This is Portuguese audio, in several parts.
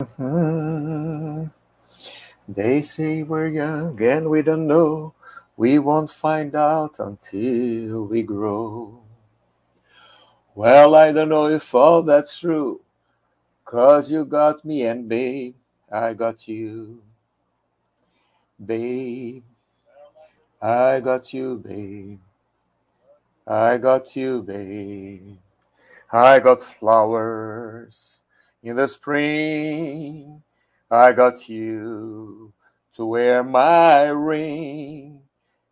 Mhm. They say we're young and we don't know. We won't find out until we grow. Well, I don't know if all that's true. Cause you got me and babe, I got you. Babe, I got you, babe. I got you, babe. I got flowers in the spring. I got you to wear my ring.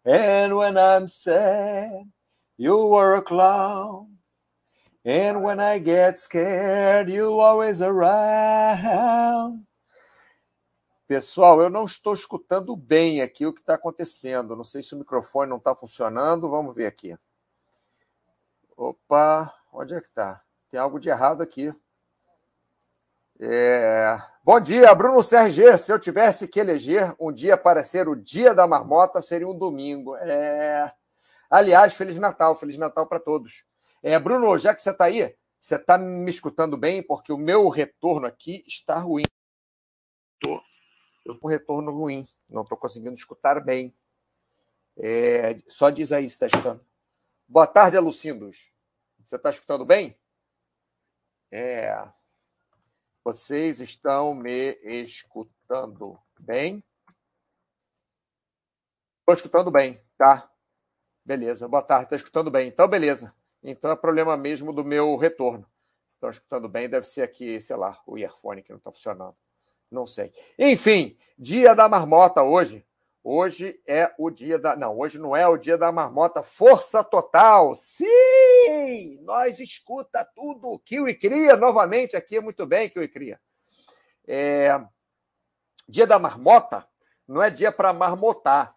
And when I'm sad, you were a clown. And when I get scared, you always around. Pessoal, eu não estou escutando bem aqui o que está acontecendo. Não sei se o microfone não está funcionando. Vamos ver aqui. Opa, onde é que está? Tem algo de errado aqui. É... Bom dia, Bruno Serge. Se eu tivesse que eleger um dia para ser o dia da marmota, seria um domingo. É... Aliás, Feliz Natal, Feliz Natal para todos. É, Bruno, já que você está aí, você está me escutando bem? Porque o meu retorno aqui está ruim. Tô. Eu estou com retorno ruim, não estou conseguindo escutar bem. É, só diz aí se está escutando. Boa tarde, Alucindos. Você está escutando bem? É. Vocês estão me escutando bem? Estou escutando bem, tá? Beleza, boa tarde, está escutando bem. Então, beleza. Então é problema mesmo do meu retorno. Estão escutando bem, deve ser aqui, sei lá, o earphone que não está funcionando. Não sei. Enfim, dia da marmota hoje. Hoje é o dia da. Não, hoje não é o dia da marmota. Força total! Sim! Nós escuta tudo. Kiwi Cria, novamente aqui. Muito bem, Kiwi Cria. É... Dia da marmota não é dia para marmotar.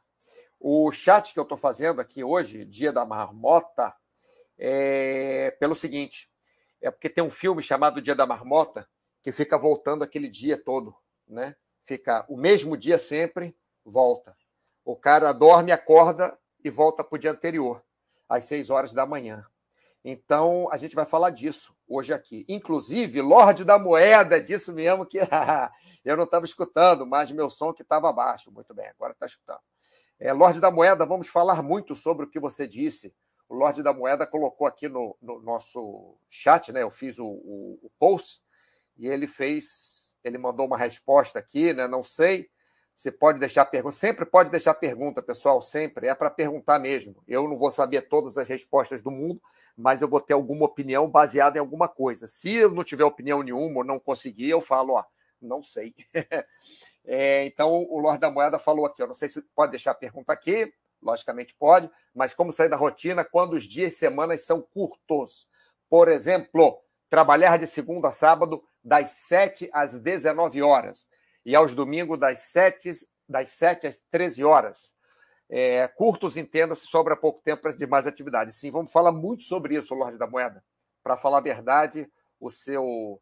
O chat que eu estou fazendo aqui hoje, dia da marmota, é, pelo seguinte: é porque tem um filme chamado Dia da Marmota que fica voltando aquele dia todo, né? Fica o mesmo dia sempre, volta. O cara dorme, acorda e volta para o dia anterior, às seis horas da manhã. Então, a gente vai falar disso hoje aqui. Inclusive, Lorde da Moeda, disso mesmo que eu não estava escutando, mas meu som que estava baixo. Muito bem, agora está escutando. É, Lorde da Moeda, vamos falar muito sobre o que você disse o Lorde da Moeda colocou aqui no, no nosso chat, né? Eu fiz o, o, o, post e ele fez, ele mandou uma resposta aqui, né? Não sei. Você pode deixar pergunta, sempre pode deixar pergunta, pessoal, sempre é para perguntar mesmo. Eu não vou saber todas as respostas do mundo, mas eu vou ter alguma opinião baseada em alguma coisa. Se eu não tiver opinião nenhuma ou não conseguir, eu falo, ó, não sei. é, então o Lorde da Moeda falou aqui, eu não sei se pode deixar a pergunta aqui, logicamente pode, mas como sair da rotina quando os dias e semanas são curtos? Por exemplo, trabalhar de segunda a sábado das 7 às 19 horas e aos domingos das 7, das 7 às 13 horas. É, curtos, entenda-se, sobra pouco tempo para demais atividades. Sim, vamos falar muito sobre isso, Lorde da Moeda. Para falar a verdade, o seu,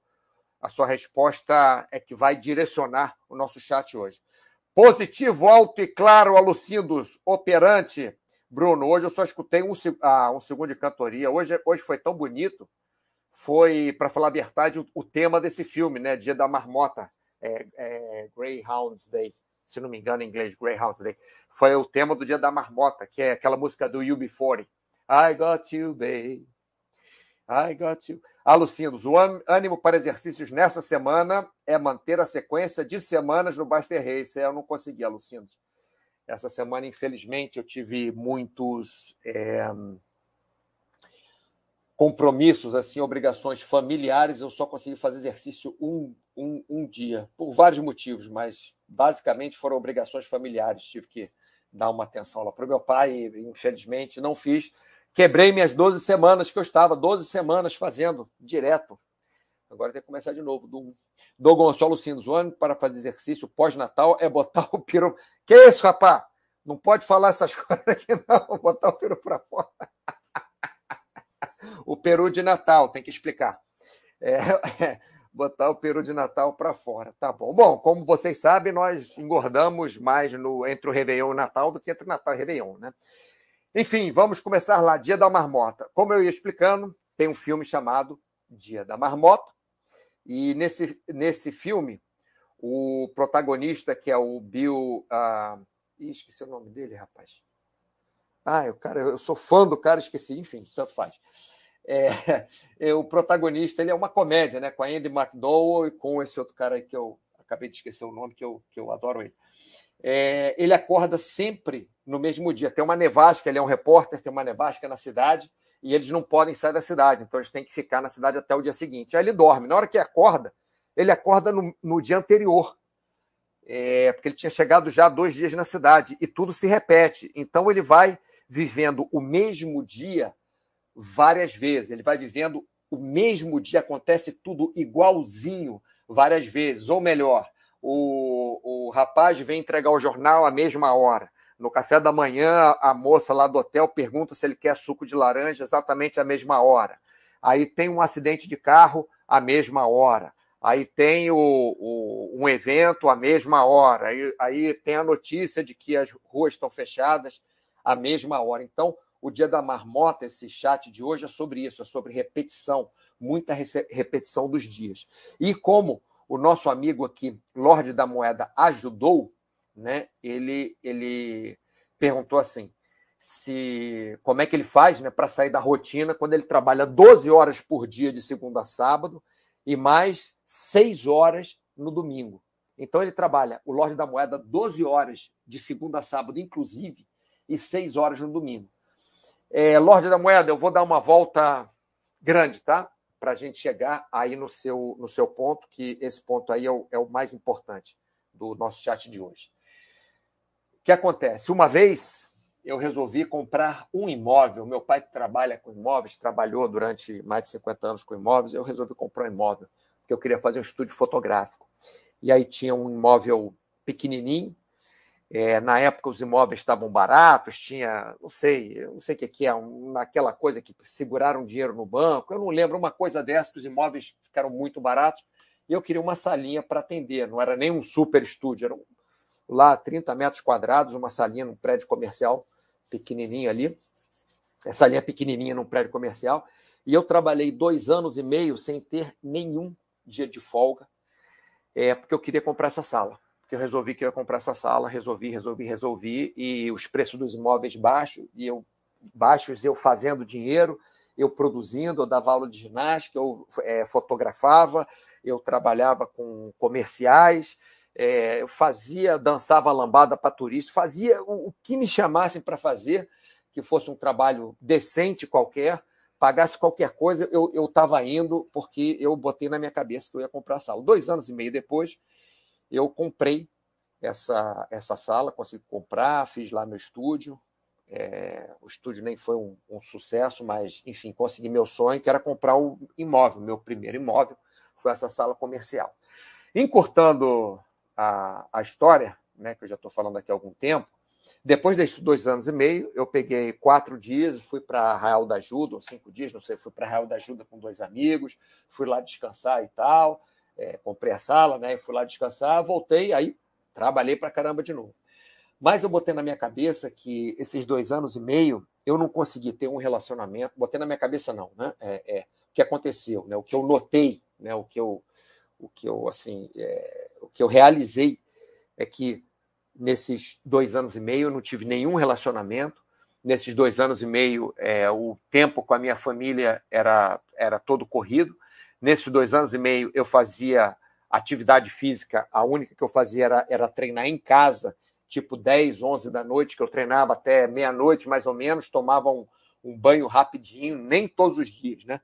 a sua resposta é que vai direcionar o nosso chat hoje. Positivo, alto e claro, Alucindos, operante. Bruno, hoje eu só escutei um, ah, um segundo de cantoria. Hoje, hoje foi tão bonito. Foi, para falar a verdade, o, o, tema desse filme, né? Dia da Marmota. É, é, Greyhounds Day. Se não me engano, em inglês, Greyhounds Day. Foi o tema do Dia da Marmota, que é aquela música do UB40. I got you, babe. I got you. Alucinos, o ânimo para exercícios nessa semana é manter a sequência de semanas no Baster Race. Eu não consegui, Alucinos. Essa semana, infelizmente, eu tive muitos é, compromissos, assim, obrigações familiares. Eu só consegui fazer exercício um, um, um dia, por vários motivos, mas basicamente foram obrigações familiares. Tive que dar uma atenção lá para o meu pai, e, infelizmente não fiz Quebrei minhas 12 semanas que eu estava, 12 semanas fazendo direto. Agora tem que começar de novo. Do, do Gonçalo ano para fazer exercício pós-natal é botar o peru. Que isso, rapá? Não pode falar essas coisas aqui, não. Botar o peru para fora. o peru de Natal, tem que explicar. É, botar o peru de Natal para fora. Tá bom. Bom, como vocês sabem, nós engordamos mais no, entre o Réveillon e o Natal do que entre o Natal e o Réveillon, né? Enfim, vamos começar lá. Dia da Marmota. Como eu ia explicando, tem um filme chamado Dia da Marmota. E nesse, nesse filme, o protagonista, que é o Bill. Uh... Ih, esqueci o nome dele, rapaz. Ah, eu, cara, eu sou fã do cara, esqueci, enfim, tanto faz. É, é, o protagonista ele é uma comédia, né? Com a Andy McDowell e com esse outro cara aí que eu acabei de esquecer o nome, que eu, que eu adoro ele. É, ele acorda sempre no mesmo dia. Tem uma nevasca, ele é um repórter, tem uma nevasca na cidade e eles não podem sair da cidade, então eles têm que ficar na cidade até o dia seguinte. Aí ele dorme. Na hora que acorda, ele acorda no, no dia anterior, é, porque ele tinha chegado já dois dias na cidade e tudo se repete. Então ele vai vivendo o mesmo dia várias vezes. Ele vai vivendo o mesmo dia, acontece tudo igualzinho várias vezes. Ou melhor, o, o rapaz vem entregar o jornal à mesma hora. No café da manhã, a moça lá do hotel pergunta se ele quer suco de laranja exatamente à mesma hora. Aí tem um acidente de carro à mesma hora. Aí tem o, o, um evento à mesma hora. Aí, aí tem a notícia de que as ruas estão fechadas à mesma hora. Então, o Dia da Marmota, esse chat de hoje, é sobre isso, é sobre repetição, muita repetição dos dias. E como o nosso amigo aqui, Lorde da Moeda, ajudou, né? Ele, ele perguntou assim: se como é que ele faz né, para sair da rotina quando ele trabalha 12 horas por dia de segunda a sábado e mais 6 horas no domingo. Então ele trabalha, o Lorde da Moeda, 12 horas de segunda a sábado, inclusive, e 6 horas no domingo. É, Lorde da Moeda, eu vou dar uma volta grande, tá? Para a gente chegar aí no seu, no seu ponto, que esse ponto aí é o, é o mais importante do nosso chat de hoje. O que acontece? Uma vez eu resolvi comprar um imóvel. Meu pai trabalha com imóveis, trabalhou durante mais de 50 anos com imóveis. Eu resolvi comprar um imóvel, porque eu queria fazer um estúdio fotográfico. E aí tinha um imóvel pequenininho, é, na época os imóveis estavam baratos, tinha, não sei, não sei o que, é, aquela coisa que seguraram dinheiro no banco, eu não lembro uma coisa dessa, que os imóveis ficaram muito baratos, e eu queria uma salinha para atender, não era nem um super estúdio, era um, lá 30 metros quadrados, uma salinha num prédio comercial pequenininho ali, essa linha pequenininha num prédio comercial, e eu trabalhei dois anos e meio sem ter nenhum dia de folga, é, porque eu queria comprar essa sala que eu resolvi que eu ia comprar essa sala, resolvi, resolvi, resolvi, e os preços dos imóveis baixos, e eu baixos, eu fazendo dinheiro, eu produzindo, eu dava aula de ginástica, eu é, fotografava, eu trabalhava com comerciais, é, eu fazia, dançava lambada para turista, fazia o, o que me chamassem para fazer, que fosse um trabalho decente qualquer, pagasse qualquer coisa, eu estava indo, porque eu botei na minha cabeça que eu ia comprar a sala. Dois anos e meio depois, eu comprei essa, essa sala, consegui comprar, fiz lá meu estúdio. É, o estúdio nem foi um, um, sucesso, mas, enfim, consegui meu sonho, que era comprar o imóvel. Meu primeiro imóvel foi essa sala comercial. Encurtando a, a história, né, que eu já estou falando aqui há algum tempo, depois desses dois anos e meio, eu peguei quatro dias, fui para Arraial da Ajuda, ou cinco dias, não sei, fui para Arraial da Ajuda com dois amigos, fui lá descansar e tal é, comprei a sala, né? Fui lá descansar, voltei, aí trabalhei para caramba de novo. Mas eu botei na minha cabeça que esses dois anos e meio eu não consegui ter um relacionamento. Botei na minha cabeça não, né? É, é o que aconteceu, né? O que eu notei, né? O que eu, o que eu assim, é, o que eu realizei é que nesses dois anos e meio eu não tive nenhum relacionamento. Nesses dois anos e meio, é, o tempo com a minha família era, era todo corrido. Nesses dois anos e meio, eu fazia atividade física, a única que eu fazia era, era treinar em casa, tipo 10, 11 da noite, que eu treinava até meia-noite, mais ou menos, tomava um, um, banho rapidinho, nem todos os dias, né?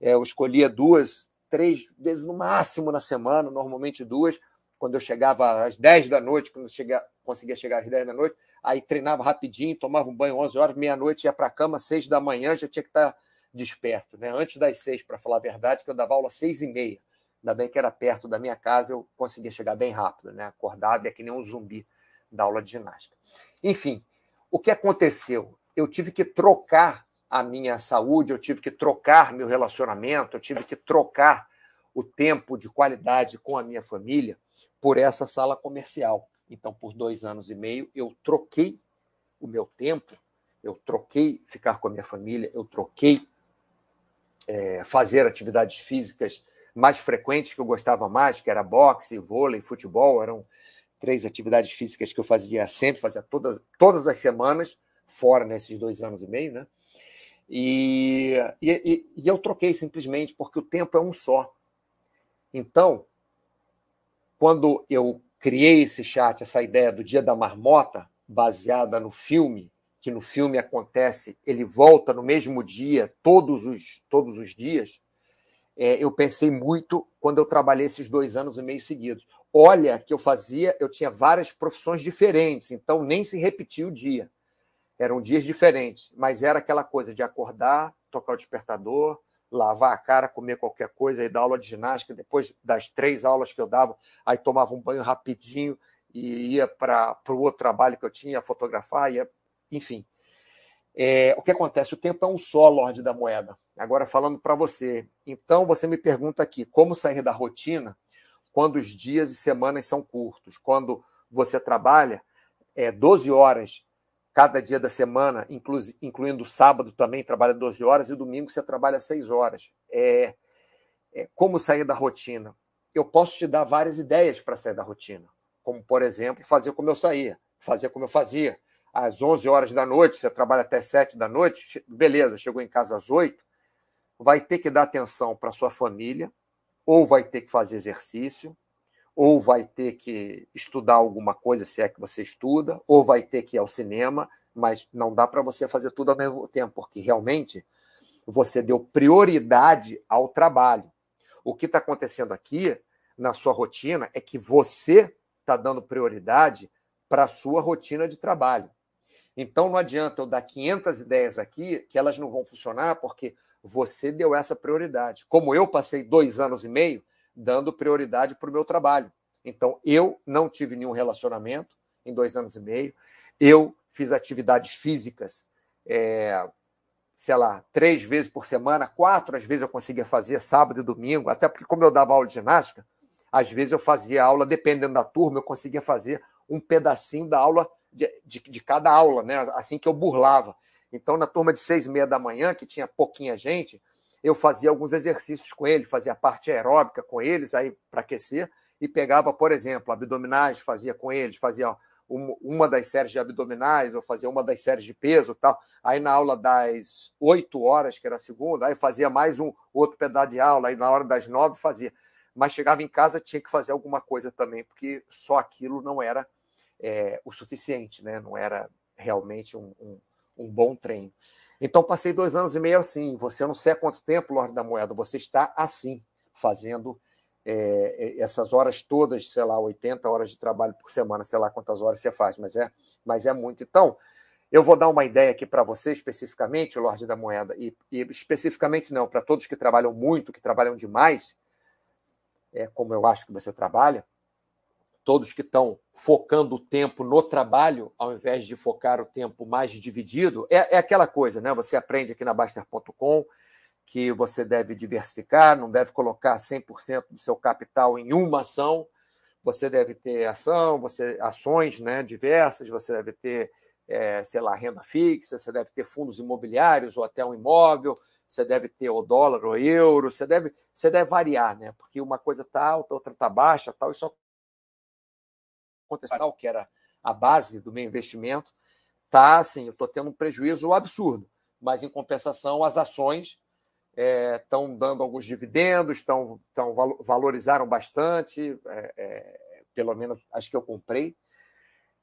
É, eu escolhia duas, três vezes no máximo na semana, normalmente duas, quando eu chegava às 10 da noite, quando eu chega, conseguia chegar às 10 da noite, aí treinava rapidinho, tomava um banho 11 horas, meia-noite, ia para a cama, 6 da manhã, já tinha que estar tá desperto, né? Antes das seis, para falar a verdade, que eu dava aula às seis e meia. Ainda bem que era perto da minha casa, eu conseguia chegar bem rápido, né? Acordava, é que nem um zumbi da aula de ginástica. Enfim, o que aconteceu? Eu tive que trocar a minha saúde, eu tive que trocar meu relacionamento, eu tive que trocar o tempo de qualidade com a minha família por essa sala comercial. Então, por dois anos e meio, eu troquei o meu tempo, eu troquei ficar com a minha família, eu troquei é, fazer atividades físicas mais frequentes que eu gostava mais, que era boxe, vôlei, futebol, eram três atividades físicas que eu fazia sempre, fazia todas, todas as semanas, fora nesses dois anos e meio, né? E, e, e, eu troquei simplesmente porque o tempo é um só. Então, quando eu criei esse chat, essa ideia do Dia da Marmota, baseada no filme, que no filme acontece, ele volta no mesmo dia, todos os, todos os dias, é, eu pensei muito quando eu trabalhei esses dois anos e meio seguidos. Olha que eu fazia, eu tinha várias profissões diferentes, então nem se repetia o dia. Eram dias diferentes, mas era aquela coisa de acordar, tocar o despertador, lavar a cara, comer qualquer coisa, e dar aula de ginástica. Depois das três aulas que eu dava, aí tomava um banho rapidinho e ia para o outro trabalho que eu tinha, fotografar, ia, enfim. É, o que acontece? O tempo é um só, Lorde da Moeda. Agora falando para você. Então, você me pergunta aqui, como sair da rotina quando os dias e semanas são curtos? Quando você trabalha é, 12 horas cada dia da semana, inclu incluindo sábado também, trabalha 12 horas, e domingo você trabalha 6 horas. É, é, como sair da rotina? Eu posso te dar várias ideias para sair da rotina, como, por exemplo, fazer como eu saía, fazer como eu fazia. Às 11 horas da noite, você trabalha até 7 da noite, beleza, chegou em casa às 8, vai ter que dar atenção para sua família, ou vai ter que fazer exercício, ou vai ter que estudar alguma coisa, se é que você estuda, ou vai ter que ir ao cinema, mas não dá para você fazer tudo ao mesmo tempo, porque realmente você deu prioridade ao trabalho. O que está acontecendo aqui na sua rotina é que você está dando prioridade para a sua rotina de trabalho. Então não adianta eu dar 500 ideias aqui que elas não vão funcionar porque você deu essa prioridade. Como eu passei dois anos e meio dando prioridade para o meu trabalho. Então, eu não tive nenhum relacionamento em dois anos e meio. Eu fiz atividades físicas, é, sei lá, três vezes por semana, quatro às vezes eu conseguia fazer sábado e domingo, até porque, como eu dava aula de ginástica, às vezes eu fazia aula, dependendo da turma, eu conseguia fazer um pedacinho da aula de, de, de cada aula, né? assim que eu burlava. Então, na turma de seis e meia da manhã, que tinha pouquinha gente, eu fazia alguns exercícios com ele, fazia parte aeróbica com eles, aí para aquecer, e pegava, por exemplo, abdominais, fazia com eles, fazia uma das séries de abdominais, ou fazia uma das séries de peso tal. Aí na aula das oito horas, que era a segunda, aí fazia mais um outro pedaço de aula, aí na hora das nove fazia. Mas chegava em casa, tinha que fazer alguma coisa também, porque só aquilo não era é, o suficiente, né? não era realmente um, um, um bom treino. Então, passei dois anos e meio assim. Você não sei há quanto tempo, Lorde da Moeda, você está assim, fazendo é, é essas horas todas, sei lá, 80 horas de trabalho por semana, sei lá quantas horas você faz, mas é, mas é muito. Então, eu vou dar uma ideia aqui para você especificamente, Lorde da Moeda, e, e especificamente não, para todos que trabalham muito, que trabalham demais, é, como eu acho que você trabalha, todos que estão focando o tempo no trabalho, ao invés de focar o tempo mais dividido, é, é aquela coisa, né? Você aprende aqui na Baster.com que você deve diversificar, não deve colocar 100% do seu capital em uma ação, você deve ter ação, você ações né, diversas, você deve ter, é, sei lá, renda fixa, você deve ter fundos imobiliários ou até um imóvel, você deve ter o dólar ou euro, você deve, você deve variar, né? Porque uma coisa está alta, outra está baixa, tal, isso aconteceu, que era a base do meu investimento, tá assim, eu estou tendo um prejuízo absurdo, mas em compensação as ações estão é, dando alguns dividendos, estão, estão valorizaram bastante, é, é, pelo menos as que eu comprei,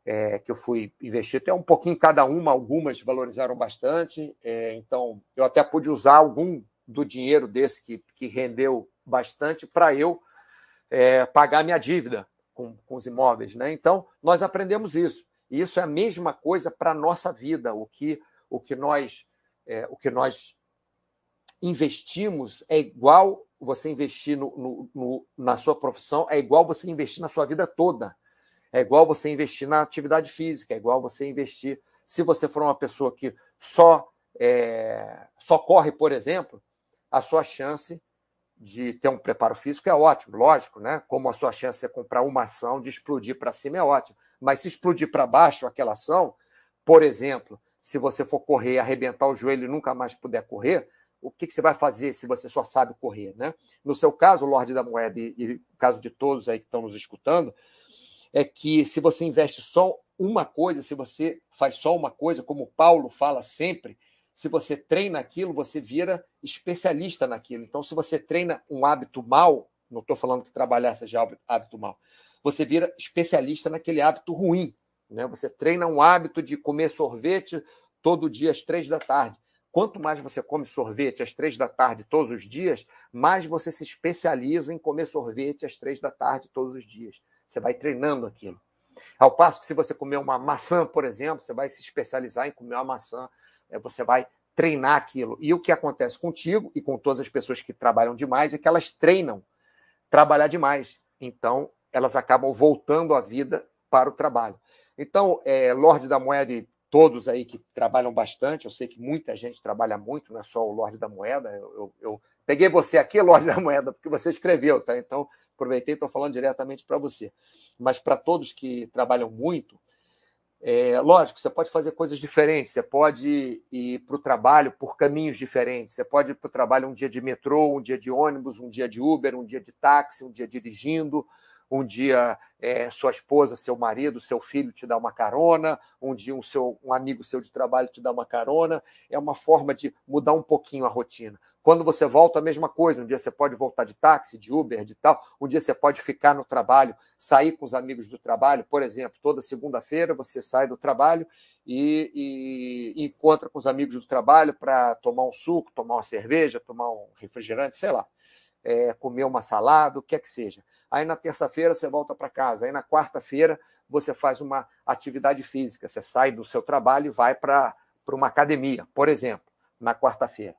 é, que eu fui investir, até um pouquinho cada uma, algumas valorizaram bastante, é, então eu até pude usar algum do dinheiro desse que, que rendeu bastante para eu é, pagar minha dívida, com, com os imóveis. Né? Então, nós aprendemos isso. E isso é a mesma coisa para a nossa vida. O que, o que nós é, o que nós investimos é igual você investir no, no, no, na sua profissão, é igual você investir na sua vida toda. É igual você investir na atividade física, é igual você investir. Se você for uma pessoa que só, é, só corre, por exemplo, a sua chance de ter um preparo físico é ótimo, lógico, né? Como a sua chance de comprar uma ação de explodir para cima é ótimo. Mas se explodir para baixo aquela ação, por exemplo, se você for correr, arrebentar o joelho e nunca mais puder correr, o que, que, você vai fazer se você só sabe correr, né? No seu caso, Lorde da Moeda, e, e no caso de todos aí que estão nos escutando, é que se você investe só uma coisa, se você faz só uma coisa, como Paulo fala sempre, se você treina aquilo, você vira especialista naquilo. Então, se você treina um hábito mal, não estou falando que trabalhar seja hábito mal, você vira especialista naquele hábito ruim. Né? Você treina um hábito de comer sorvete todo dia às três da tarde. Quanto mais você come sorvete às três da tarde todos os dias, mais você se especializa em comer sorvete às três da tarde todos os dias. Você vai treinando aquilo. Ao passo que se você comer uma maçã, por exemplo, você vai se especializar em comer uma maçã, você vai treinar aquilo. E o que acontece contigo e com todas as pessoas que trabalham demais é que elas treinam trabalhar demais. Então, elas acabam voltando a vida para o trabalho. Então, é, Lorde da Moeda e todos aí que trabalham bastante, eu sei que muita gente trabalha muito, não é só o Lorde da Moeda. Eu, eu, eu peguei você aqui, Lorde da Moeda, porque você escreveu, tá? Então, aproveitei e estou falando diretamente para você. Mas para todos que trabalham muito, é, lógico, você pode fazer coisas diferentes, você pode ir para o trabalho por caminhos diferentes, você pode ir para o trabalho um dia de metrô, um dia de ônibus, um dia de Uber, um dia de táxi, um dia dirigindo, um dia é, sua esposa, seu marido, seu filho te dá uma carona, um dia um, seu, um amigo seu de trabalho te dá uma carona. É uma forma de mudar um pouquinho a rotina. Quando você volta, a mesma coisa. Um dia você pode voltar de táxi, de Uber, de tal. Um dia você pode ficar no trabalho, sair com os amigos do trabalho. Por exemplo, toda segunda-feira você sai do trabalho e, e encontra com os amigos do trabalho para tomar um suco, tomar uma cerveja, tomar um refrigerante, sei lá é, comer uma salada, o que é que seja. Aí na terça-feira você volta para casa, aí na quarta-feira você faz uma atividade física, você sai do seu trabalho e vai para uma academia, por exemplo, na quarta-feira.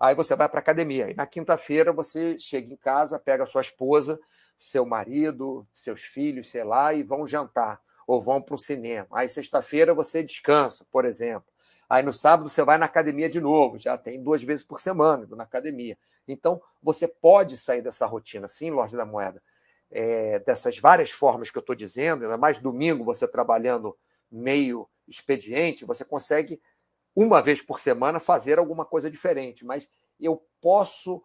Aí você vai para a academia, e na quinta-feira você chega em casa, pega sua esposa, seu marido, seus filhos, sei lá, e vão jantar, ou vão para o cinema. Aí sexta-feira você descansa, por exemplo. Aí no sábado você vai na academia de novo, já tem duas vezes por semana na academia. Então você pode sair dessa rotina, sim, Lorde da Moeda, é, dessas várias formas que eu estou dizendo, ainda mais domingo você trabalhando meio expediente, você consegue uma vez por semana fazer alguma coisa diferente. Mas eu posso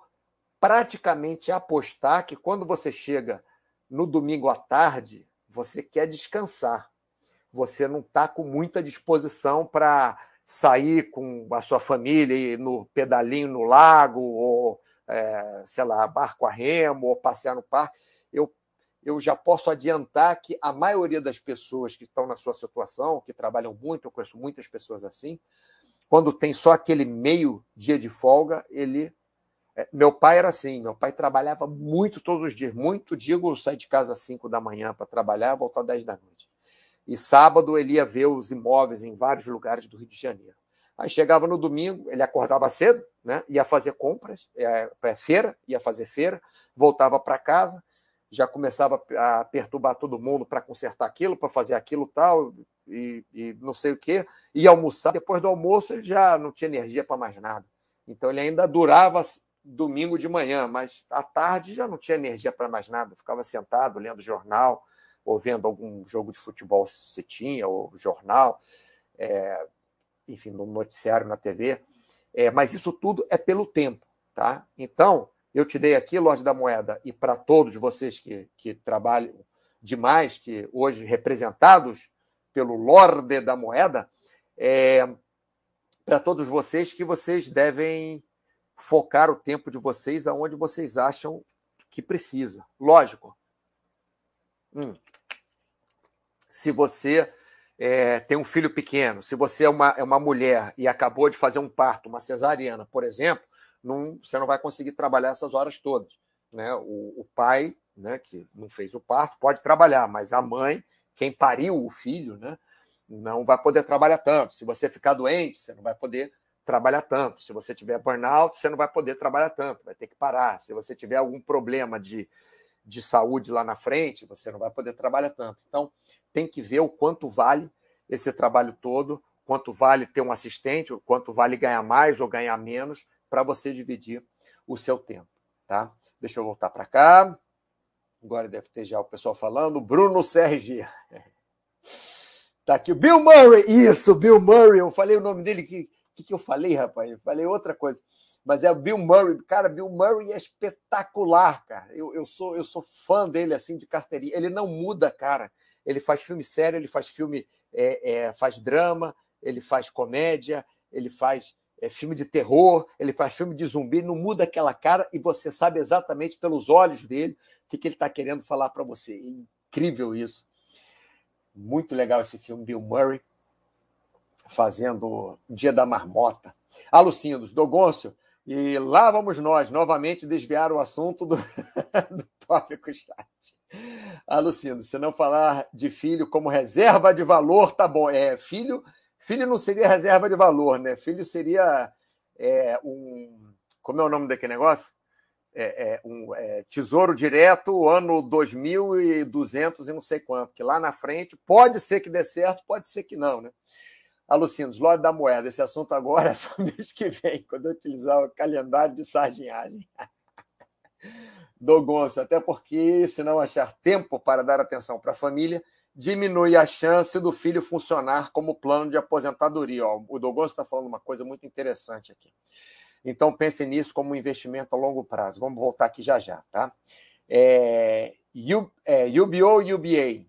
praticamente apostar que quando você chega no domingo à tarde, você quer descansar. Você não está com muita disposição para sair com a sua família no pedalinho no lago, ou, é, sei lá, barco a remo, ou passear no parque, eu, eu já posso adiantar que a maioria das pessoas que estão na sua situação, que trabalham muito, eu conheço muitas pessoas assim, quando tem só aquele meio dia de folga, ele. É, meu pai era assim, meu pai trabalhava muito todos os dias, muito, digo, sai de casa às 5 da manhã para trabalhar, voltar às 10 da noite. E sábado ele ia ver os imóveis em vários lugares do Rio de Janeiro. Aí chegava no domingo, ele acordava cedo, né? ia fazer compras, é, é feira, ia fazer feira, voltava para casa, já começava a perturbar todo mundo para consertar aquilo, para fazer aquilo tal, e, e, não sei o quê, ia almoçar. Depois do almoço, ele já não tinha energia para mais nada. Então, ele ainda durava domingo de manhã, mas à tarde já não tinha energia para mais nada. Ficava sentado, lendo jornal, ou vendo algum jogo de futebol se tinha, ou jornal, é, enfim, no noticiário na TV. É, mas isso tudo é pelo tempo, tá? Então, eu te dei aqui, Lorde da Moeda, e para todos vocês que, que trabalham demais, que hoje representados pelo Lorde da Moeda, é, para todos vocês que vocês devem focar o tempo de vocês aonde vocês acham que precisa. Lógico. Hum se você é, tem um filho pequeno, se você é uma, é uma mulher e acabou de fazer um parto, uma cesariana, por exemplo, não, você não vai conseguir trabalhar essas horas todas. Né? O, o pai, né, que não fez o parto, pode trabalhar, mas a mãe, quem pariu o filho, né, não vai poder trabalhar tanto. Se você ficar doente, você não vai poder trabalhar tanto. Se você tiver burnout, você não vai poder trabalhar tanto, vai ter que parar. Se você tiver algum problema de, de saúde lá na frente, você não vai poder trabalhar tanto. Então, tem que ver o quanto vale esse trabalho todo, quanto vale ter um assistente, o quanto vale ganhar mais ou ganhar menos, para você dividir o seu tempo. Tá? Deixa eu voltar para cá. Agora deve ter já o pessoal falando. Bruno CRG. Tá aqui o Bill Murray. Isso, Bill Murray. Eu falei o nome dele. O que, que, que eu falei, rapaz? Eu falei outra coisa. Mas é o Bill Murray. Cara, Bill Murray é espetacular, cara. Eu, eu, sou, eu sou fã dele, assim, de carteirinha. Ele não muda, cara. Ele faz filme sério, ele faz filme, é, é, faz drama, ele faz comédia, ele faz é, filme de terror, ele faz filme de zumbi, não muda aquela cara e você sabe exatamente pelos olhos dele o que, que ele está querendo falar para você. É incrível isso. Muito legal esse filme, Bill Murray, fazendo Dia da Marmota. Alucinos, Dogoncio, e lá vamos nós, novamente, desviar o assunto do, do tópico chat. Alucino, se não falar de filho como reserva de valor, tá bom. É, filho Filho não seria reserva de valor, né? Filho seria é, um. Como é o nome daquele negócio? É, é, um é, tesouro direto, ano 2200 e não sei quanto, que lá na frente pode ser que dê certo, pode ser que não, né? Alucinos, lote da moeda. Esse assunto agora é só mês que vem, quando eu utilizar o calendário de sardinhagem. Dogonço, até porque, se não achar tempo para dar atenção para a família, diminui a chance do filho funcionar como plano de aposentadoria. Ó, o Douglas está falando uma coisa muito interessante aqui. Então, pense nisso como um investimento a longo prazo. Vamos voltar aqui já já, tá? É, U, é, UBO UBA.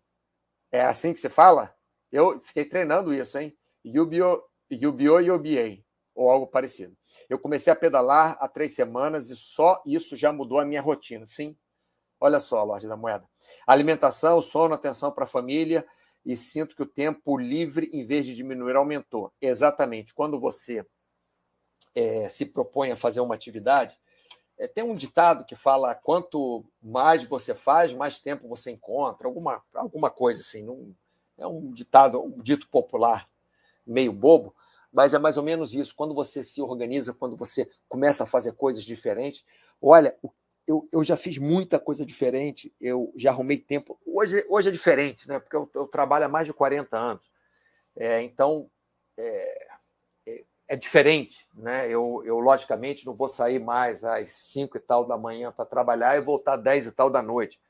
É assim que se fala? Eu fiquei treinando isso, hein? UBO, UBO UBA, ou algo parecido. Eu comecei a pedalar há três semanas e só isso já mudou a minha rotina. Sim, olha só, Lorde da Moeda. Alimentação, sono, atenção para a família e sinto que o tempo livre, em vez de diminuir, aumentou. Exatamente. Quando você é, se propõe a fazer uma atividade, é, tem um ditado que fala quanto mais você faz, mais tempo você encontra, alguma, alguma coisa assim. Não, é um ditado, um dito popular meio bobo, mas é mais ou menos isso. Quando você se organiza, quando você começa a fazer coisas diferentes, olha, eu, eu já fiz muita coisa diferente, eu já arrumei tempo. Hoje, hoje é diferente, né? Porque eu, eu trabalho há mais de 40 anos. É, então, é, é, é, diferente, né? Eu, eu, logicamente, não vou sair mais às 5 e tal da manhã para trabalhar e voltar às 10 e tal da noite.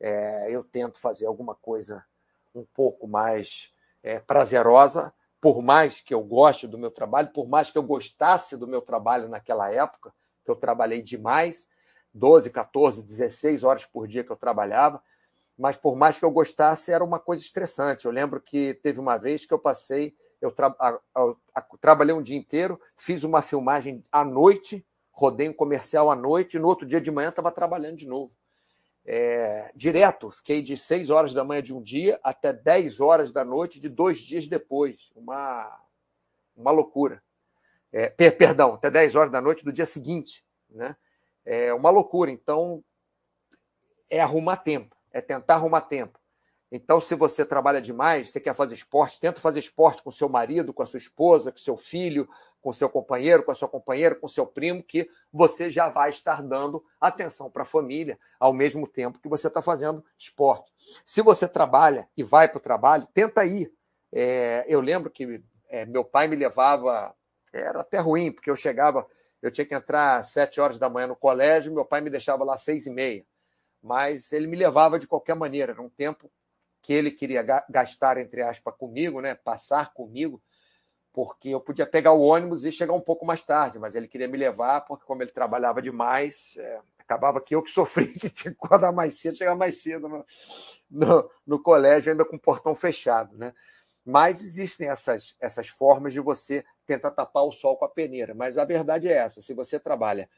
É, eu tento fazer alguma coisa um pouco mais é, prazerosa, por mais que eu goste do meu trabalho, por mais que eu gostasse do meu trabalho naquela época, que eu trabalhei demais, 12, 14, 16 horas por dia que eu trabalhava, mas por mais que eu gostasse, era uma coisa estressante. Eu lembro que teve uma vez que eu passei, eu tra a, a, trabalhei um dia inteiro, fiz uma filmagem à noite, rodei um comercial à noite, e no outro dia de manhã estava trabalhando de novo. É, direto, fiquei de 6 horas da manhã de um dia até 10 horas da noite de dois dias depois. Uma, uma loucura. É, per, perdão, até 10 horas da noite do dia seguinte. Né? é uma loucura. Então, é arrumar tempo, é tentar arrumar tempo. Então, se você trabalha demais, você quer fazer esporte, tenta fazer esporte com seu marido, com a sua esposa, com seu filho, com seu companheiro, com a sua companheira, com seu primo, que você já vai estar dando atenção para a família ao mesmo tempo que você está fazendo esporte. Se você trabalha e vai para o trabalho, tenta ir. É, eu lembro que é, meu pai me levava, era até ruim, porque eu chegava, eu tinha que entrar às sete horas da manhã no colégio, meu pai me deixava lá às seis e meia. Mas ele me levava de qualquer maneira, era um tempo que ele queria gastar, entre aspas, comigo, né? passar comigo, porque eu podia pegar o ônibus e chegar um pouco mais tarde, mas ele queria me levar, porque como ele trabalhava demais, é, acabava que eu que sofri, que tinha que acordar mais cedo, chegar mais cedo no, no, no colégio, ainda com o portão fechado. Né? Mas existem essas, essas formas de você tentar tapar o sol com a peneira. Mas a verdade é essa: se você trabalha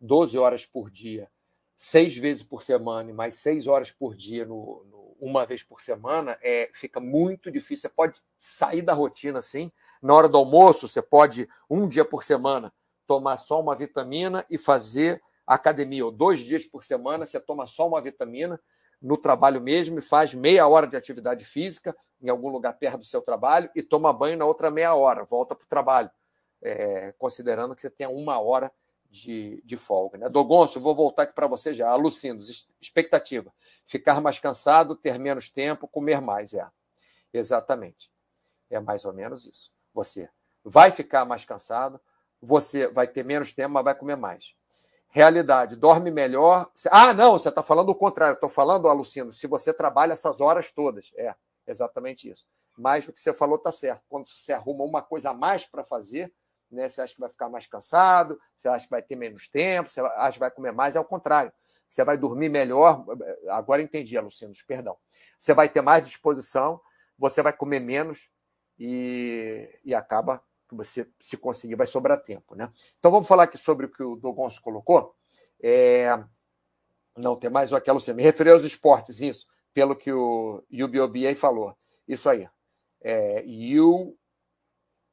12 horas por dia, seis vezes por semana e mais seis horas por dia, no, no, uma vez por semana, é, fica muito difícil. Você pode sair da rotina assim. Na hora do almoço, você pode, um dia por semana, tomar só uma vitamina e fazer academia. Ou dois dias por semana, você toma só uma vitamina no trabalho mesmo e faz meia hora de atividade física em algum lugar perto do seu trabalho e toma banho na outra meia hora, volta para o trabalho, é, considerando que você tenha uma hora de, de folga. Né? Dogonço, vou voltar aqui para você já. Alucindo, expectativa. Ficar mais cansado, ter menos tempo, comer mais. É, exatamente. É mais ou menos isso. Você vai ficar mais cansado, você vai ter menos tempo, mas vai comer mais. Realidade, dorme melhor. Ah, não, você está falando o contrário. Estou falando, Alucino, se você trabalha essas horas todas. É, exatamente isso. Mas o que você falou está certo. Quando você arruma uma coisa a mais para fazer, né? Você acha que vai ficar mais cansado, você acha que vai ter menos tempo, você acha que vai comer mais, é o contrário. Você vai dormir melhor. Agora entendi, Lucinos, perdão. Você vai ter mais disposição, você vai comer menos e, e acaba que você, se conseguir, vai sobrar tempo. Né? Então vamos falar aqui sobre o que o Dogonço colocou. É... Não, tem mais aquela você me referiu aos esportes, isso, pelo que o UBOBA falou. Isso aí. É, U,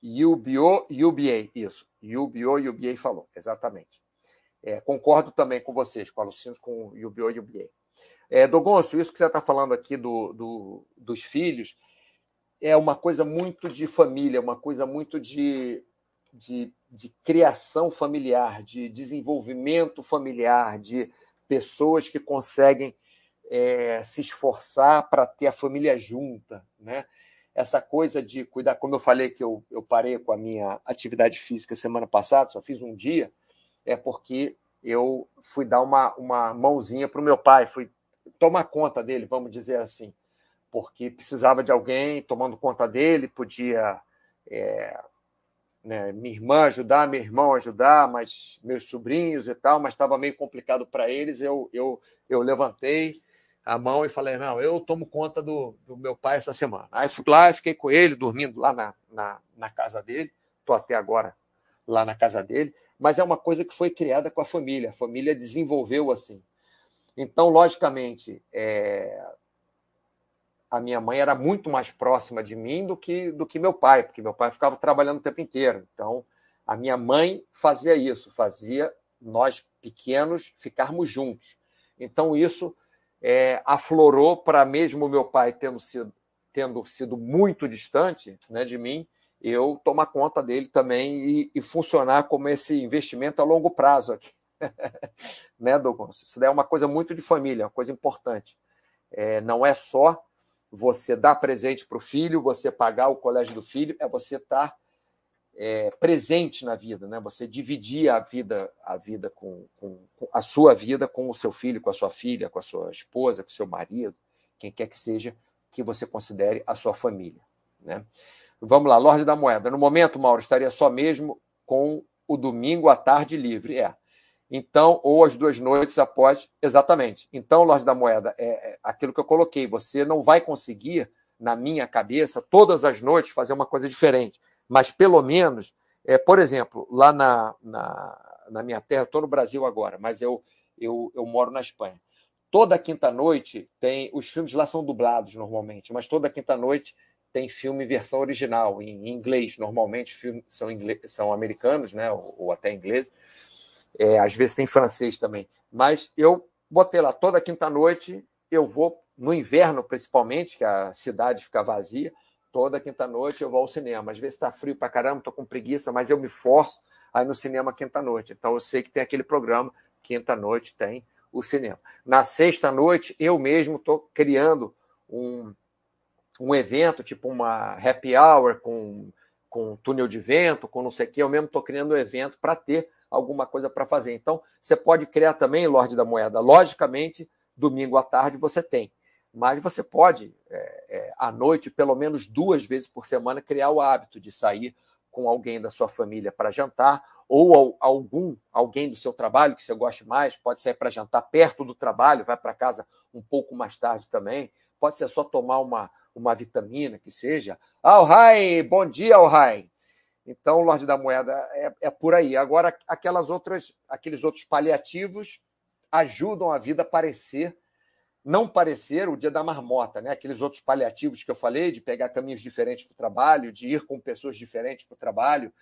UBO, UBA, isso. UBO, UBA falou, exatamente. É, concordo também com vocês, com a Lucinos, com o UBO e UBA. É, Dogonço, isso que você está falando aqui do, do, dos filhos é uma coisa muito de família, uma coisa muito de, de, de criação familiar, de desenvolvimento familiar, de pessoas que conseguem é, se esforçar para ter a família junta, né? Essa coisa de cuidar, como eu falei que eu, eu parei com a minha atividade física semana passada, só fiz um dia, é porque eu fui dar uma, uma mãozinha para o meu pai, fui tomar conta dele, vamos dizer assim, porque precisava de alguém tomando conta dele, podia é, né, minha irmã ajudar, meu irmão ajudar, mas meus sobrinhos e tal, mas estava meio complicado para eles. Eu, eu, eu levantei a mão e falei: não, eu tomo conta do, do meu pai essa semana. Aí fui lá e fiquei com ele, dormindo lá na, na, na casa dele. Estou até agora lá na casa dele, mas é uma coisa que foi criada com a família. A família desenvolveu assim. Então, logicamente, é... a minha mãe era muito mais próxima de mim do que, do que meu pai, porque meu pai ficava trabalhando o tempo inteiro. Então, a minha mãe fazia isso, fazia nós pequenos ficarmos juntos. Então, isso é, aflorou para mesmo meu pai tendo sido, tendo sido muito distante né, de mim, eu tomar conta dele também e, e funcionar como esse investimento a longo prazo aqui. né, Douglas? Isso daí é uma coisa muito de família, uma coisa importante. É, não é só você dar presente para o filho, você pagar o colégio do filho, é você estar tá, é, presente na vida, né? Você dividir a vida, a vida com, com, com, a sua vida com o seu filho, com a sua filha, com a sua esposa, com o seu marido, quem quer que seja que você considere a sua família, né? Vamos lá, Lorde da Moeda. No momento, Mauro, estaria só mesmo com o domingo à tarde livre. É. Então, ou as duas noites após. Exatamente. Então, Lorde da Moeda, é, é aquilo que eu coloquei. Você não vai conseguir, na minha cabeça, todas as noites fazer uma coisa diferente. Mas, pelo menos, é, por exemplo, lá na, na, na minha terra, estou no Brasil agora, mas eu, eu, eu moro na Espanha. Toda quinta-noite tem. Os filmes lá são dublados normalmente, mas toda quinta-noite tem filme versão original, em inglês. Normalmente filmes são, inglês, são americanos, né? ou, ou até inglês. É, às vezes tem francês também. Mas eu botei lá toda quinta-noite, eu vou, no inverno principalmente, que a cidade fica vazia, toda quinta-noite eu vou ao cinema. Às vezes está frio para caramba, estou com preguiça, mas eu me forço aí no cinema quinta-noite. Então eu sei que tem aquele programa, quinta-noite tem o cinema. Na sexta-noite, eu mesmo estou criando um, um evento, tipo uma happy hour com, com túnel de vento, com não sei o quê, eu mesmo estou criando um evento para ter alguma coisa para fazer. Então, você pode criar também, Lorde da Moeda. Logicamente, domingo à tarde você tem. Mas você pode, é, é, à noite, pelo menos duas vezes por semana, criar o hábito de sair com alguém da sua família para jantar, ou algum alguém do seu trabalho que você goste mais, pode sair para jantar perto do trabalho, vai para casa um pouco mais tarde também, pode ser só tomar uma, uma vitamina que seja. Alhai, bom dia, Alhai. Então, o Lorde da Moeda é, é, por aí. Agora, aquelas outras, aqueles outros paliativos ajudam a vida a parecer, não parecer o dia da marmota, né? Aqueles outros paliativos que eu falei, de pegar caminhos diferentes para o trabalho, de ir com pessoas diferentes para o trabalho,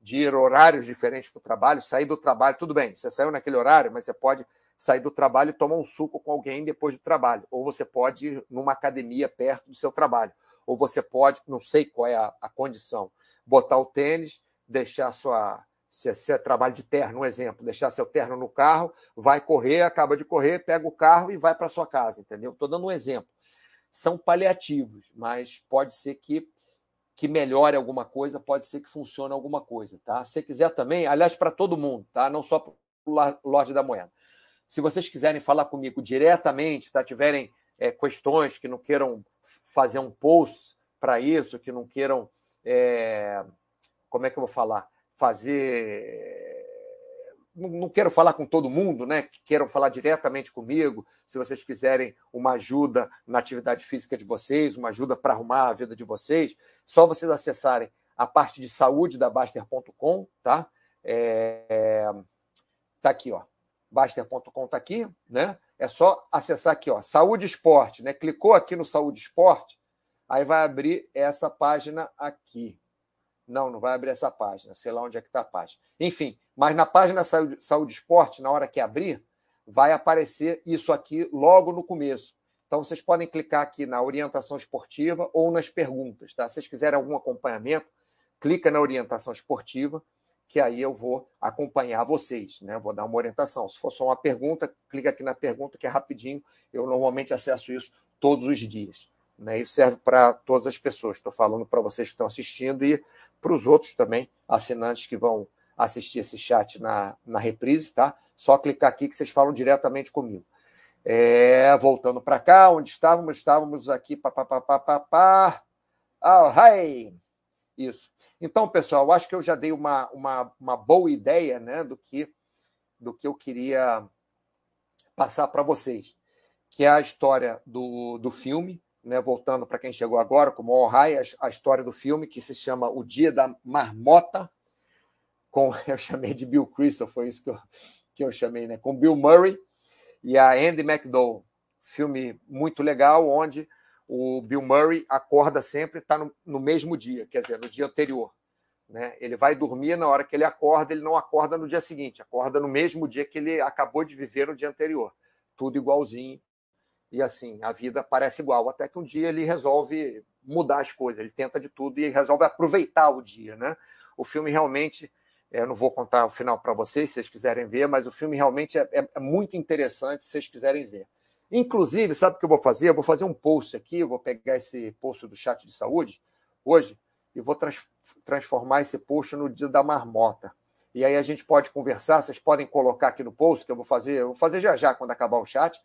de ir horários diferentes para o trabalho, sair do trabalho, tudo bem, você saiu naquele horário, mas você pode sair do trabalho e tomar um suco com alguém depois do trabalho. Ou você pode ir numa academia perto do seu trabalho. Ou você pode, não sei qual é a, a condição, botar o tênis, deixar sua. Se é trabalho de terno, um exemplo, deixar seu terno no carro, vai correr, acaba de correr, pega o carro e vai para sua casa, entendeu? Estou dando um exemplo. São paliativos, mas pode ser que que melhore alguma coisa, pode ser que funcione alguma coisa, tá? Se quiser também, aliás, para todo mundo, tá? Não só para o Lorde da Moeda. Se vocês quiserem falar comigo diretamente, tá? tiverem é, questões que não queiram fazer um post para isso, que não queiram, é, como é que eu vou falar? Fazer não quero falar com todo mundo, né? Que queiram falar diretamente comigo. Se vocês quiserem uma ajuda na atividade física de vocês, uma ajuda para arrumar a vida de vocês, só vocês acessarem a parte de saúde da Baster.com, tá? É, tá aqui, ó. Baster.com tá aqui, né? É só acessar aqui, ó. Saúde Esporte, né? Clicou aqui no Saúde Esporte, aí vai abrir essa página aqui. Não, não vai abrir essa página, sei lá onde é que está a página. Enfim, mas na página Saúde, Saúde Esporte, na hora que abrir, vai aparecer isso aqui logo no começo. Então vocês podem clicar aqui na orientação esportiva ou nas perguntas, tá? Se vocês quiserem algum acompanhamento, clica na orientação esportiva, que aí eu vou acompanhar vocês, né? Vou dar uma orientação. Se for só uma pergunta, clica aqui na pergunta que é rapidinho. Eu normalmente acesso isso todos os dias. Né? Isso serve para todas as pessoas. Estou falando para vocês que estão assistindo e para os outros também, assinantes que vão assistir esse chat na, na reprise, tá? Só clicar aqui que vocês falam diretamente comigo. É, voltando para cá, onde estávamos? Estávamos aqui, papapá. Oh, hi! Isso. Então, pessoal, acho que eu já dei uma, uma, uma boa ideia né, do, que, do que eu queria passar para vocês, que é a história do, do filme, né, voltando para quem chegou agora, como o Ohai, a, história do filme que se chama O Dia da Marmota, com eu chamei de Bill Crystal, foi isso que eu, que eu chamei, né, com Bill Murray e a Andy McDowell. Filme muito legal, onde o Bill Murray acorda sempre, está no, no, mesmo dia, quer dizer, no dia anterior. Né? Ele vai dormir, na hora que ele acorda, ele não acorda no dia seguinte, acorda no mesmo dia que ele acabou de viver no dia anterior. Tudo igualzinho, e assim, a vida parece igual, até que um dia ele resolve mudar as coisas, ele tenta de tudo e resolve aproveitar o dia, né? O filme realmente, é, eu não vou contar o final para vocês, se vocês quiserem ver, mas o filme realmente é, é, é, muito interessante se vocês quiserem ver. Inclusive, sabe o que eu vou fazer? Eu vou fazer um post aqui, vou pegar esse post do chat de saúde hoje e vou trans, transformar esse post no dia da marmota. E aí a gente pode conversar, vocês podem colocar aqui no post, que eu vou fazer, eu vou fazer já já quando acabar o chat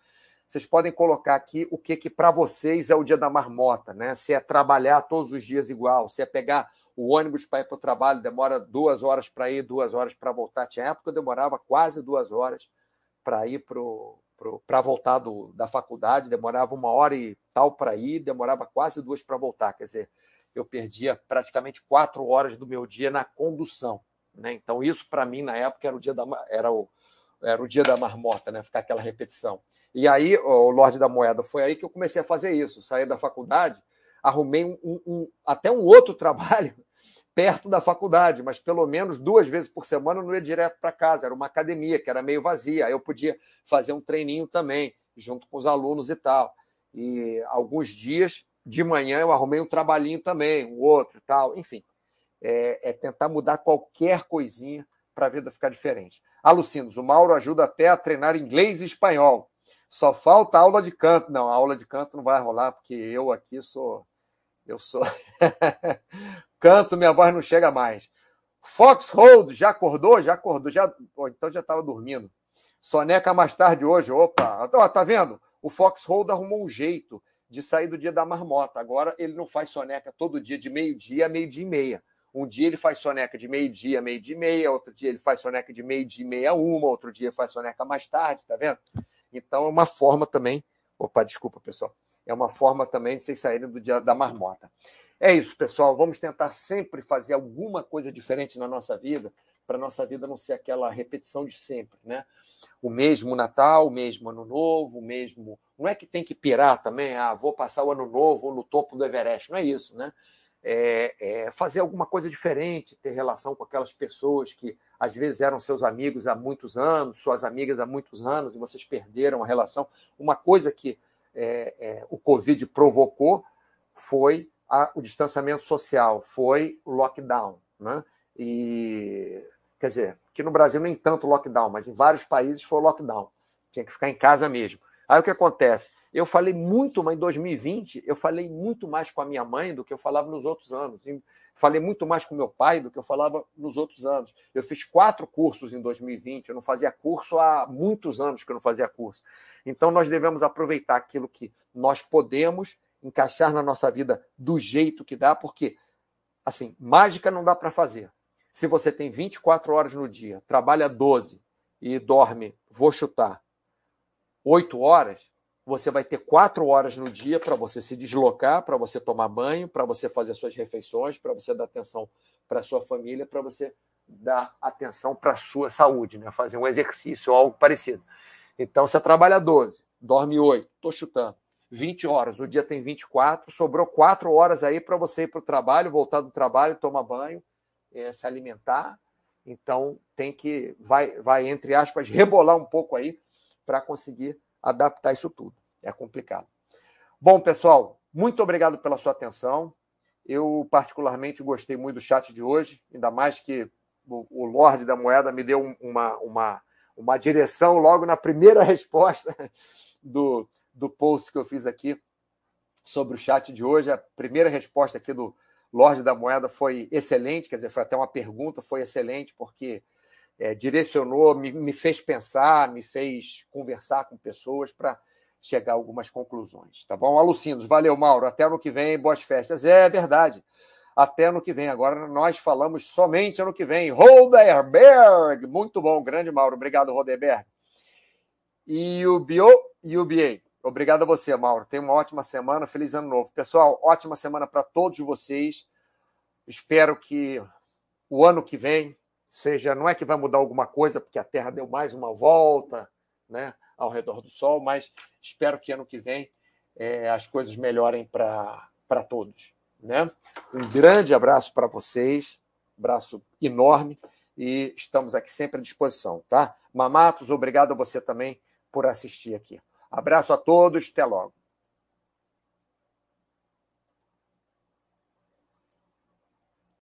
vocês podem colocar aqui o que, que para vocês é o dia da marmota, né? Se é trabalhar todos os dias igual, se é pegar o ônibus para ir para o trabalho, demora duas horas para ir, duas horas para voltar. Tinha época eu demorava quase duas horas para ir para voltar do, da faculdade, demorava uma hora e tal para ir, demorava quase duas para voltar. Quer dizer, eu perdia praticamente quatro horas do meu dia na condução. Né? Então, isso para mim, na época, era o dia da, era o, era o dia da marmota, né? ficar aquela repetição. E aí, o Lorde da Moeda, foi aí que eu comecei a fazer isso. Saí da faculdade, arrumei um, um, um, até um outro trabalho perto da faculdade, mas pelo menos duas vezes por semana eu não ia direto para casa. Era uma academia que era meio vazia. Aí eu podia fazer um treininho também, junto com os alunos e tal. E alguns dias de manhã eu arrumei um trabalhinho também, um outro e tal. Enfim, é, é tentar mudar qualquer coisinha para a vida ficar diferente. Alucinos, o Mauro ajuda até a treinar inglês e espanhol. Só falta aula de canto. Não, a aula de canto não vai rolar, porque eu aqui sou. Eu sou. canto, minha voz não chega mais. Foxhold, já acordou? Já acordou? Já... Então já estava dormindo. Soneca mais tarde hoje. Opa, ó, tá vendo? O Foxhold arrumou um jeito de sair do dia da marmota. Agora ele não faz soneca todo dia, de meio-dia a meio-dia e meia. Um dia ele faz soneca de meio-dia meio-dia e meia, outro dia ele faz soneca de meio-dia e meia uma, outro dia faz soneca mais tarde, tá vendo? Então, é uma forma também. Opa, desculpa, pessoal. É uma forma também de vocês saírem do dia da marmota. É isso, pessoal. Vamos tentar sempre fazer alguma coisa diferente na nossa vida, para nossa vida não ser aquela repetição de sempre, né? O mesmo Natal, o mesmo Ano Novo, o mesmo. Não é que tem que pirar também, ah, vou passar o Ano Novo no topo do Everest, não é isso, né? É, é fazer alguma coisa diferente, ter relação com aquelas pessoas que às vezes eram seus amigos há muitos anos, suas amigas há muitos anos, e vocês perderam a relação. Uma coisa que é, é, o Covid provocou foi a, o distanciamento social, foi o lockdown. Né? E, quer dizer, que no Brasil nem tanto lockdown, mas em vários países foi lockdown. Tinha que ficar em casa mesmo. Aí o que acontece? Eu falei muito, mas em 2020 eu falei muito mais com a minha mãe do que eu falava nos outros anos. Falei muito mais com meu pai do que eu falava nos outros anos. Eu fiz quatro cursos em 2020, eu não fazia curso há muitos anos que eu não fazia curso. Então nós devemos aproveitar aquilo que nós podemos encaixar na nossa vida do jeito que dá, porque assim, mágica não dá para fazer. Se você tem 24 horas no dia, trabalha 12 e dorme, vou chutar, 8 horas, você vai ter 4 horas no dia para você se deslocar, para você tomar banho, para você fazer suas refeições, para você dar atenção para sua família, para você dar atenção para sua saúde, né? fazer um exercício ou algo parecido. Então, você trabalha 12, dorme 8, estou chutando. 20 horas, o dia tem 24, sobrou 4 horas aí para você ir para o trabalho, voltar do trabalho, tomar banho, é, se alimentar. Então, tem que, vai, vai, entre aspas, rebolar um pouco aí para conseguir adaptar isso tudo. É complicado. Bom, pessoal, muito obrigado pela sua atenção. Eu, particularmente, gostei muito do chat de hoje, ainda mais que o, Lorde da Moeda me deu uma, uma, uma direção logo na primeira resposta do, do post que eu fiz aqui sobre o chat de hoje. A primeira resposta aqui do Lorde da Moeda foi excelente, quer dizer, foi até uma pergunta, foi excelente, porque é, direcionou, me, me fez pensar, me fez conversar com pessoas para chegar a algumas conclusões. Tá bom? Alucinos, valeu, Mauro. Até ano que vem, boas festas. É verdade até ano que vem. Agora nós falamos somente ano que vem. Roderberg, muito bom, grande Mauro. Obrigado, Roderberg. E o Bio e o BA. Obrigado a você, Mauro. Tenha uma ótima semana, feliz ano novo. Pessoal, ótima semana para todos vocês. Espero que o ano que vem seja, não é que vai mudar alguma coisa, porque a Terra deu mais uma volta, né, ao redor do Sol, mas espero que ano que vem é, as coisas melhorem para todos. Né? Um grande abraço para vocês, abraço enorme, e estamos aqui sempre à disposição, tá? Mamatos, obrigado a você também por assistir aqui. Abraço a todos, até logo.